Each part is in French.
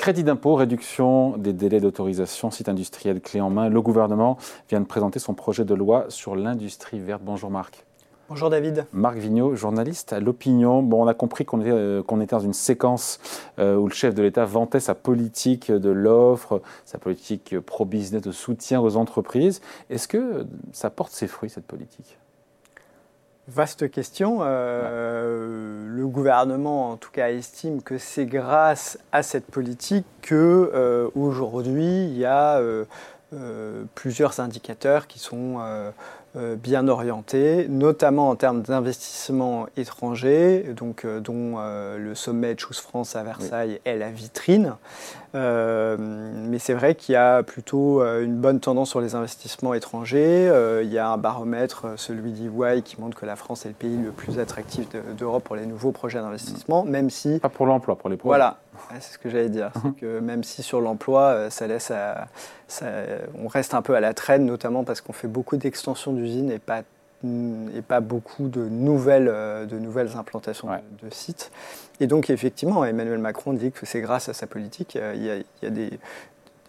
Crédit d'impôt, réduction des délais d'autorisation, site industriel clé en main. Le gouvernement vient de présenter son projet de loi sur l'industrie verte. Bonjour Marc. Bonjour David. Marc Vigneault, journaliste à l'opinion. Bon, on a compris qu'on était, euh, était, dans une séquence euh, où le chef de l'État vantait sa politique de l'offre, sa politique pro-business de soutien aux entreprises. Est-ce que ça porte ses fruits, cette politique? Vaste question. Euh, le gouvernement, en tout cas, estime que c'est grâce à cette politique que aujourd'hui il y a plusieurs indicateurs qui sont euh, bien orienté, notamment en termes d'investissement étranger, donc, euh, dont euh, le sommet de Choose France à Versailles est la vitrine. mais c'est vrai qu'il y a plutôt une bonne tendance sur les investissements étrangers. il y a un baromètre, celui d'EY, qui montre que la France est le pays le plus attractif d'Europe pour les nouveaux projets d'investissement, même si... Pas pour l'emploi, pour les projets. Voilà, c'est ce que j'allais dire. que même si sur l'emploi, ça laisse on reste un peu à la traîne, notamment parce qu'on fait beaucoup d'extensions d'usines et pas, et pas beaucoup de nouvelles, de nouvelles implantations de, sites. Et donc, effectivement, Emmanuel Macron dit que c'est grâce à sa politique. Il y a, il y a des,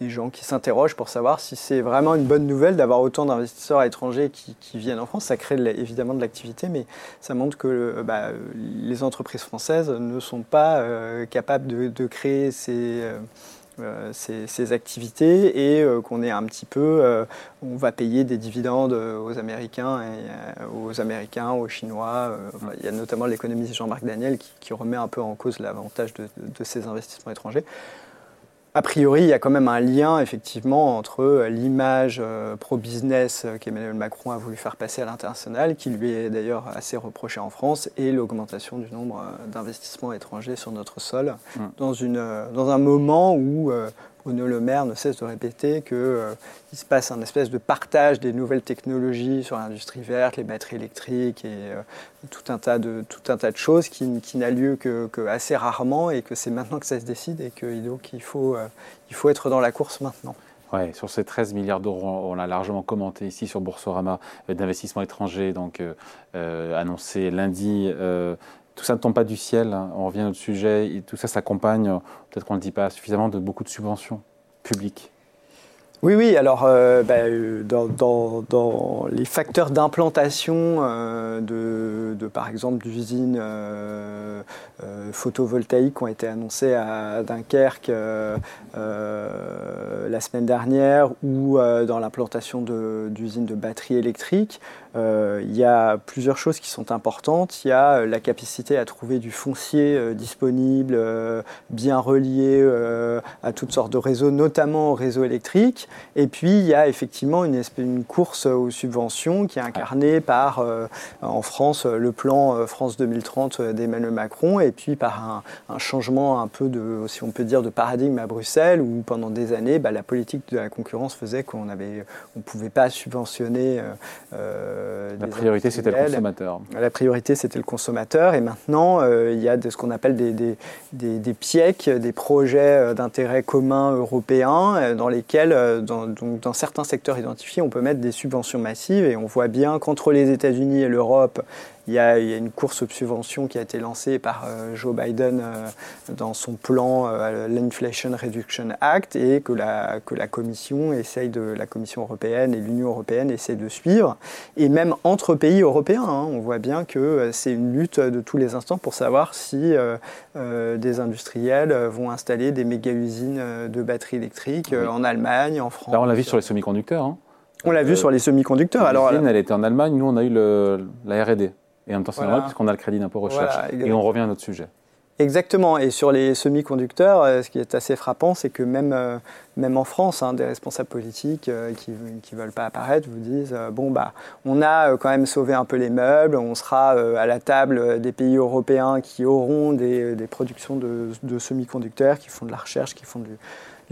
des gens qui s'interrogent pour savoir si c'est vraiment une bonne nouvelle d'avoir autant d'investisseurs étrangers qui, viennent en France. Ça crée évidemment de l'activité, mais ça montre que bah, les entreprises françaises ne sont pas euh, capables de, créer ces, euh, ces, activités et euh, qu'on est un petit peu, on va payer des dividendes aux Américains, et, aux Américains, aux Chinois. il y a notamment l'économiste Jean-Marc Daniel qui, remet un peu en cause l'avantage de, de ces investissements étrangers a priori, il y a quand même un lien effectivement entre euh, l'image euh, pro-business euh, qu'Emmanuel Macron a voulu faire passer à l'international, qui lui est d'ailleurs assez reproché en France, et l'augmentation du nombre d'investissements étrangers sur notre sol, mmh. dans, une, dans un moment où Bruno Le Maire ne cesse de répéter qu'il euh, se passe un espèce de partage des nouvelles technologies sur l'industrie verte, les batteries électriques et euh, tout, un tas de, tout un tas de choses qui, n'a lieu que, assez rarement et que c'est maintenant que ça se décide et qu'il il faut, euh, faut être dans la course maintenant. Ouais, sur ces 13 milliards d'euros, on l'a largement commenté ici sur Boursorama, d'investissements étrangers, donc annoncé lundi tout ça ne tombe pas du ciel. Hein. On revient à notre sujet. Et tout ça s'accompagne, peut-être qu'on ne le dit pas suffisamment, de beaucoup de subventions publiques. Oui, oui. Alors, euh, bah, euh, dans, les facteurs d'implantation euh, de, par exemple, d'usines photovoltaïques qui ont été annoncées à Dunkerque la semaine dernière ou dans l'implantation d'usines de, batteries électriques, il y a plusieurs choses qui sont importantes. Il y a la capacité à trouver du foncier disponible, bien relié à toutes sortes de réseaux, notamment au réseau électrique. Et puis, il y a effectivement une, course aux subventions qui est incarnée par, euh, en France, le plan euh, France 2030 euh, d'Emmanuel Macron, et puis par un, changement un peu de, si on peut dire, de paradigme à Bruxelles, où pendant des années, bah, la politique de la concurrence faisait qu'on ne on pouvait pas subventionner. La priorité, c'était le consommateur. La priorité, c'était le consommateur, et maintenant, il y a de, ce qu'on appelle des, des, des, des PIEC, des projets d'intérêt commun européens, dans lesquels, dans, donc dans certains secteurs identifiés, on peut mettre des subventions massives. Et on voit bien qu'entre les États-Unis et l'Europe, il y, a, une course aux subventions qui a été lancée par euh, Joe Biden euh, dans son plan euh, l'Inflation Reduction Act et que la, que la Commission essaye de la Commission européenne et l'Union européenne essaient de suivre. Et même entre pays européens, hein, on voit bien que c'est une lutte de tous les instants pour savoir si des industriels vont installer des méga-usines de batteries électriques en Allemagne, en France. Là, on l'a vu sur les semi-conducteurs. Hein. On l'a vu sur les semi-conducteurs. Alors, elle était en Allemagne, nous on a eu le, la R&D. Et en même temps, c'est normal puisqu'on a le crédit d'impôt recherche. et on revient à notre sujet. Exactement. Et sur les semi-conducteurs, euh, ce qui est assez frappant, c'est que même, euh, même en France, hein, des responsables politiques euh, qui ne veulent pas apparaître vous disent bon, bah, on a quand même sauvé un peu les meubles, on sera à la table des pays européens qui auront des, des productions de, de semi-conducteurs, qui font de la recherche, qui font du,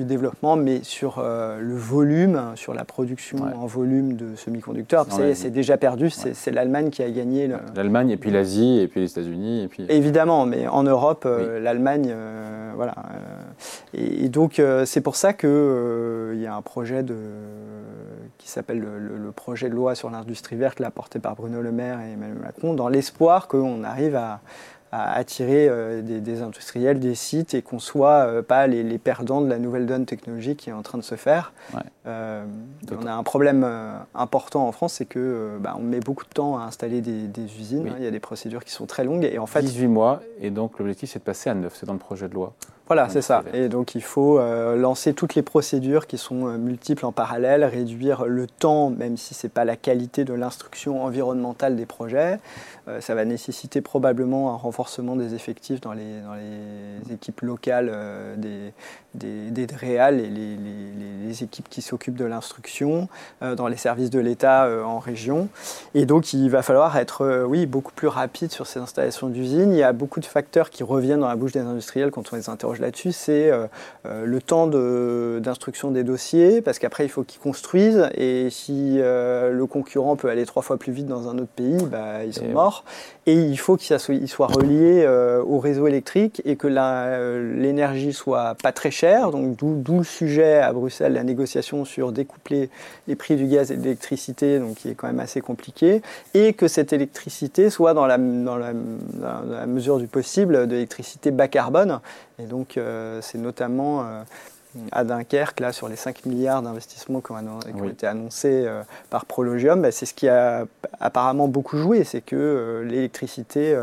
du développement, mais sur euh, le volume, sur la production en volume de semi-conducteurs, c'est déjà perdu. C'est l'Allemagne qui a gagné. L'Allemagne et puis l'Asie et puis les États-Unis. puis... Évidemment, mais en Europe, euh, l'Allemagne, euh, voilà. Et, donc c'est pour ça qu'il il y a un projet de, qui s'appelle le, projet de loi sur l'industrie verte, là, porté par Bruno Le Maire et Emmanuel Macron, dans l'espoir qu'on arrive à attirer des, industriels, des sites et qu'on ne soit pas les, perdants de la nouvelle donne technologique qui est en train de se faire. on a un problème important en France, c'est que bah, on met beaucoup de temps à installer des, usines. Hein. il y a des procédures qui sont très longues et en fait 18 mois et donc l'objectif c'est de passer à 9, c'est dans le projet de loi. Voilà, c'est ça. Et donc il faut euh, lancer toutes les procédures qui sont euh, multiples en parallèle, réduire le temps, même si ce n'est pas la qualité de l'instruction environnementale des projets. Euh, ça va nécessiter probablement un renforcement des effectifs dans les, dans les équipes locales des, des, des DREAL et les, les, équipes qui s'occupent de l'instruction, dans les services de l'État en région. Et donc il va falloir être oui, beaucoup plus rapide sur ces installations d'usines. Il y a beaucoup de facteurs qui reviennent dans la bouche des industriels quand on les interroge là-dessus, c'est euh, euh, le temps d'instruction des dossiers, parce qu'après, il faut qu'ils construisent, et si euh, le concurrent peut aller trois fois plus vite dans un autre pays, bah, ils sont morts. Et il faut qu'ils soient reliés au réseau électrique et que l'énergie soit pas très chère, donc d'où le sujet à Bruxelles, la négociation sur découpler les prix du gaz et de l'électricité, donc qui est quand même assez compliqué, et que cette électricité soit dans la, dans la, dans la mesure du possible de l'électricité bas carbone. Et donc, euh, c'est notamment euh, à Dunkerque, là, sur les 5 milliards d'investissements qui ont, été annoncés euh, par Prologium, bah, c'est ce qui a apparemment beaucoup joué, c'est que l'électricité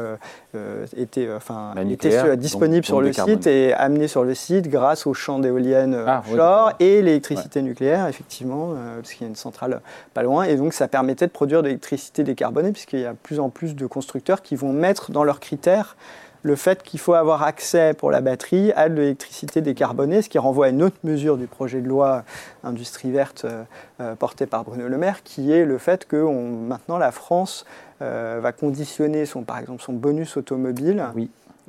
était, enfin, était disponible sur le site et amenée sur le site grâce aux champs d'éoliennes ah, offshore et l'électricité nucléaire, effectivement, parce qu'il y a une centrale pas loin. Et donc, ça permettait de produire de l'électricité décarbonée, puisqu'il y a de plus en plus de constructeurs qui vont mettre dans leurs critères le fait qu'il faut avoir accès pour la batterie à de l'électricité décarbonée, ce qui renvoie à une autre mesure du projet de loi industrie verte euh, euh, porté par Bruno Le Maire, qui est le fait que maintenant la France euh, va conditionner son, par exemple son bonus automobile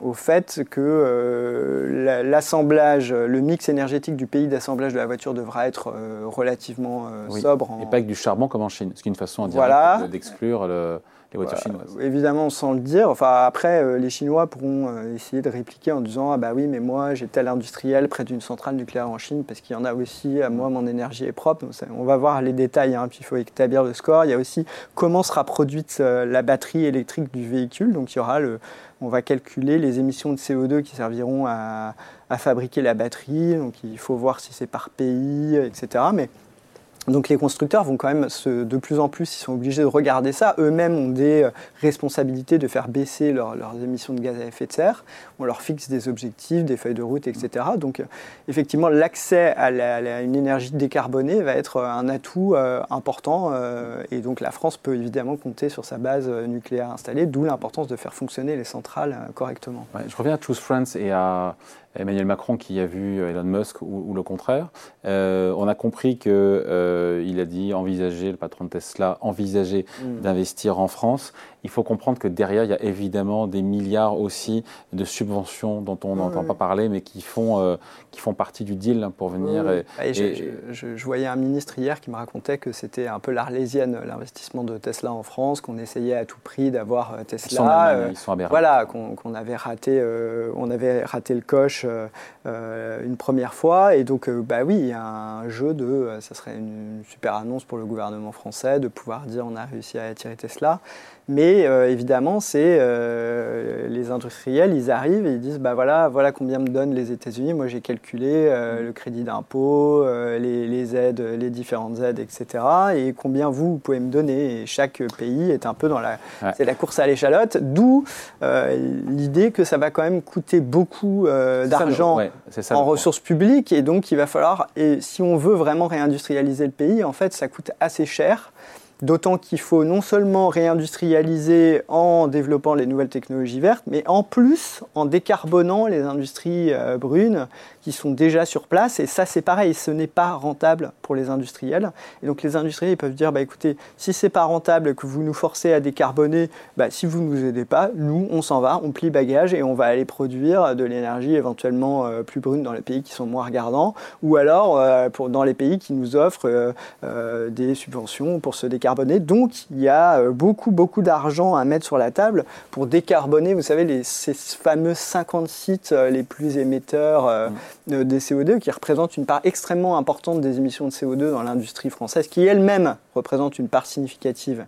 au fait que l'assemblage, le mix énergétique du pays d'assemblage de la voiture devra être relativement sobre. Et pas avec du charbon comme en Chine, ce qui est une façon voilà. d'exclure le les voitures bah, Évidemment, sans le dire. Enfin, après, euh, les Chinois pourront euh, essayer de répliquer en disant Ah, bah oui, mais moi, j'ai tel industriel près d'une centrale nucléaire en Chine, parce qu'il y en a aussi. À moi, mon énergie est propre. on va voir les détails, hein, puis il faut établir le score. Il y a aussi comment sera produite euh, la batterie électrique du véhicule. Donc, il y aura le. On va calculer les émissions de CO2 qui serviront à, à fabriquer la batterie. Donc, il faut voir si c'est par pays, etc. Mais donc les constructeurs vont quand même de plus en plus, ils sont obligés de regarder ça. Eux-mêmes ont des euh, responsabilités de faire baisser leurs émissions de gaz à effet de serre. On leur fixe des objectifs, des feuilles de route, etc. Donc euh, effectivement, l'accès à, une énergie décarbonée va être euh, un atout important. et donc la France peut évidemment compter sur sa base nucléaire installée, d'où l'importance de faire fonctionner les centrales correctement. je reviens à Choose France et à Emmanuel Macron qui a vu Elon Musk ou, le contraire. Euh, on a compris qu'il euh, a dit envisager, le patron de Tesla, envisager mm. d'investir en France il faut comprendre que derrière, il y a évidemment des milliards aussi de subventions dont on n'entend pas parler, mais qui font, euh, qui font partie du deal pour venir. Et, je, voyais un ministre hier qui me racontait que c'était un peu l'arlésienne, l'investissement de Tesla en France, qu'on essayait à tout prix d'avoir euh, Tesla. Ils sont, euh, Voilà, qu'on avait, raté, on avait raté le coche une première fois. Et donc, bah oui, il y a un jeu de. ça serait une super annonce pour le gouvernement français de pouvoir dire on a réussi à attirer Tesla. Mais euh, évidemment, c'est euh, les industriels, ils arrivent et ils disent bah voilà, voilà combien me donnent les États-Unis. Moi, j'ai calculé euh, le crédit d'impôt, les, aides, les différentes aides, etc. Et combien vous, vous pouvez me donner. Et chaque pays est un peu dans la, c'est la course à l'échalote. D'où l'idée que ça va quand même coûter beaucoup d'argent en ressources publiques. Et donc, il va falloir, et si on veut vraiment réindustrialiser le pays, en fait, ça coûte assez cher. D'autant qu'il faut non seulement réindustrialiser en développant les nouvelles technologies vertes, mais en plus en décarbonant les industries euh, brunes qui sont déjà sur place. Et ça, c'est pareil, ce n'est pas rentable pour les industriels. Et donc les industriels peuvent dire, bah, écoutez, si c'est pas rentable que vous nous forcez à décarboner, bah, si vous ne nous aidez pas, nous, on s'en va, on plie bagage et on va aller produire de l'énergie éventuellement euh, plus brune dans les pays qui sont moins regardants, ou alors euh, dans les pays qui nous offrent des subventions pour se décarboner donc il y a euh, beaucoup, beaucoup d'argent à mettre sur la table pour décarboner, vous savez, les, ces fameux 50 sites euh, les plus émetteurs euh, mm. des CO2 qui représentent une part extrêmement importante des émissions de CO2 dans l'industrie française, qui elle-même représente une part significative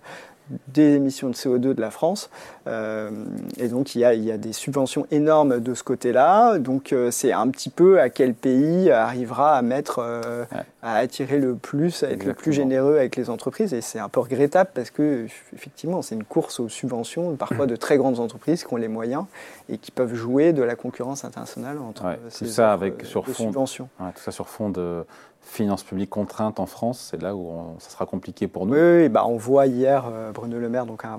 des émissions de CO2 de la France. Et donc il y, a, il y, a, des subventions énormes de ce côté-là. Donc c'est un petit peu à quel pays arrivera à mettre, à attirer le plus, à être le plus généreux avec les entreprises. Et c'est un peu regrettable parce que effectivement c'est une course aux subventions, parfois de très grandes entreprises qui ont les moyens et qui peuvent jouer de la concurrence internationale entre ces ça avec sur fond, subventions. tout ça sur fond de finances publiques contraintes en France, c'est là où ça sera compliqué pour nous. Oui, bah on voit hier euh, Bruno Le Maire donc, a,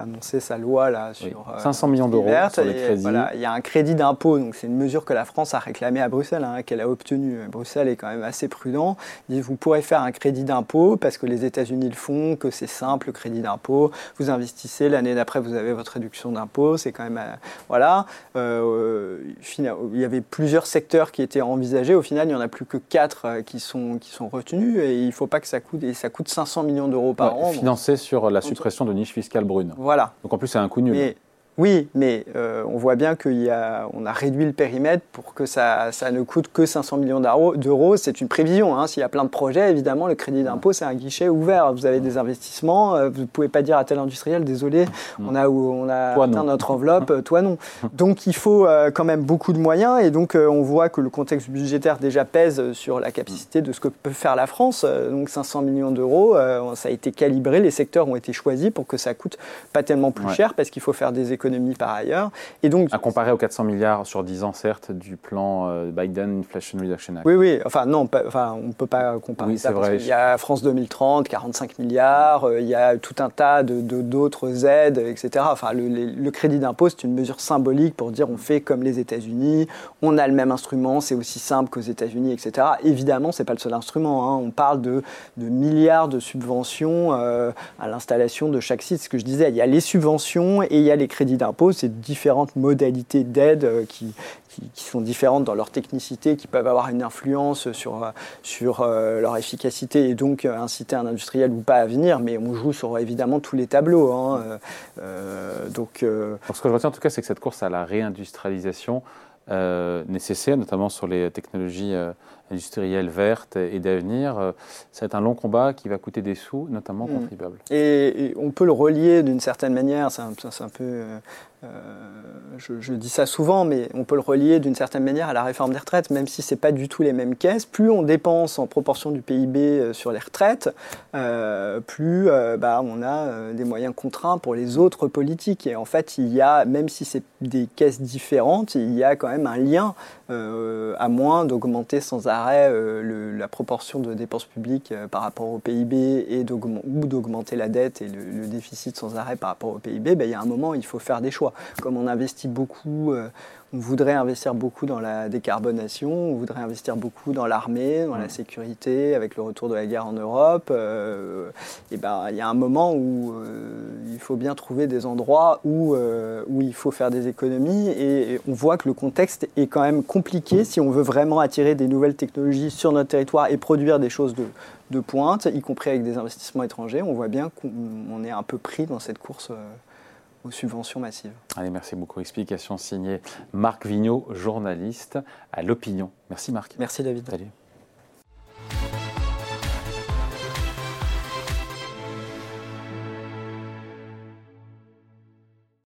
annoncé sa loi là, sur 500 euh, millions d'euros sur les crédits. Voilà, il y a un crédit d'impôt, donc c'est une mesure que la France a réclamée à Bruxelles, hein, qu'elle a obtenue. Bruxelles est quand même assez prudent. Dit vous pourrez faire un crédit d'impôt parce que les États-Unis le font, que c'est simple, le crédit d'impôt. Vous investissez, l'année d'après vous avez votre réduction d'impôt. C'est quand même euh, voilà. il y avait plusieurs secteurs qui étaient envisagés. Au final, il n'y en a plus que quatre qui sont, qui sont retenus et il ne faut pas que ça coûte, et ça coûte 500 millions d'euros par an. Financé sur la suppression de niches fiscales brunes. Voilà. Donc en plus, c'est un coût nul. Oui, mais euh, on voit bien qu'on a, on a réduit le périmètre pour que ça, ça ne coûte que 500 millions d'euros. C'est une prévision. Hein. S'il y a plein de projets, évidemment, le crédit d'impôt, c'est un guichet ouvert. Vous avez des investissements. Euh, vous ne pouvez pas dire à tel industriel, désolé, on a, on a atteint notre enveloppe, euh, toi non. Donc il faut quand même beaucoup de moyens. Et donc on voit que le contexte budgétaire déjà pèse sur la capacité de ce que peut faire la France. Donc 500 millions d'euros, ça a été calibré. Les secteurs ont été choisis pour que ça coûte pas tellement plus cher parce qu'il faut faire des économies par ailleurs. Et donc, à comparer aux 400 milliards sur 10 ans, certes, du plan euh, Biden Inflation Reduction Act. Oui, oui, enfin non, enfin, on ne peut pas comparer ça. Parce il y a France 2030, 45 milliards, euh, il y a tout un tas d'autres de, d'autres aides, etc. Enfin, le, le crédit d'impôt, c'est une mesure symbolique pour dire on fait comme les États-Unis, on a le même instrument, c'est aussi simple qu'aux États-Unis, etc. Évidemment, c'est pas le seul instrument. Hein. On parle de, de, milliards de subventions euh, à l'installation de chaque site. Ce que je disais, il y a les subventions et il y a les crédits d'impôt, c'est différentes modalités d'aide euh, qui, qui, sont différentes dans leur technicité, qui peuvent avoir une influence sur, euh, sur euh, leur efficacité et donc inciter un industriel ou pas à venir, mais on joue sur évidemment tous les tableaux. Hein, donc, ce que je retiens en tout cas, c'est que cette course à la réindustrialisation nécessaire, notamment sur les technologies industrielle verte et d'avenir, euh, c'est un long combat qui va coûter des sous, notamment aux mm. contribuables. Et, on peut le relier d'une certaine manière, c'est un, un, peu, euh, euh, je, dis ça souvent, mais on peut le relier d'une certaine manière à la réforme des retraites, même si c'est pas du tout les mêmes caisses. Plus on dépense en proportion du PIB sur les retraites, plus bah, on a des moyens contraints pour les autres politiques. Et en fait, il y a, même si c'est des caisses différentes, il y a quand même un lien, à moins d'augmenter sans arrêt euh, la proportion de dépenses publiques euh, par rapport au PIB et ou d'augmenter la dette et le, déficit sans arrêt par rapport au PIB, ben, il y a un moment, il faut faire des choix. Comme on investit beaucoup, euh, on voudrait investir beaucoup dans la décarbonation, on voudrait investir beaucoup dans l'armée, dans la sécurité, avec le retour de la guerre en Europe. et ben, il y a un moment où il faut bien trouver des endroits où, où il faut faire des économies et on voit que le contexte est quand même compliqué si on veut vraiment attirer des nouvelles technologies sur notre territoire et produire des choses de, de pointe, y compris avec des investissements étrangers, on voit bien qu'on est un peu pris dans cette course euh, aux subventions massives. Allez, merci beaucoup. Explication signée Marc Vigneault, journaliste à l'Opinion. Merci Marc. Merci David. Salut.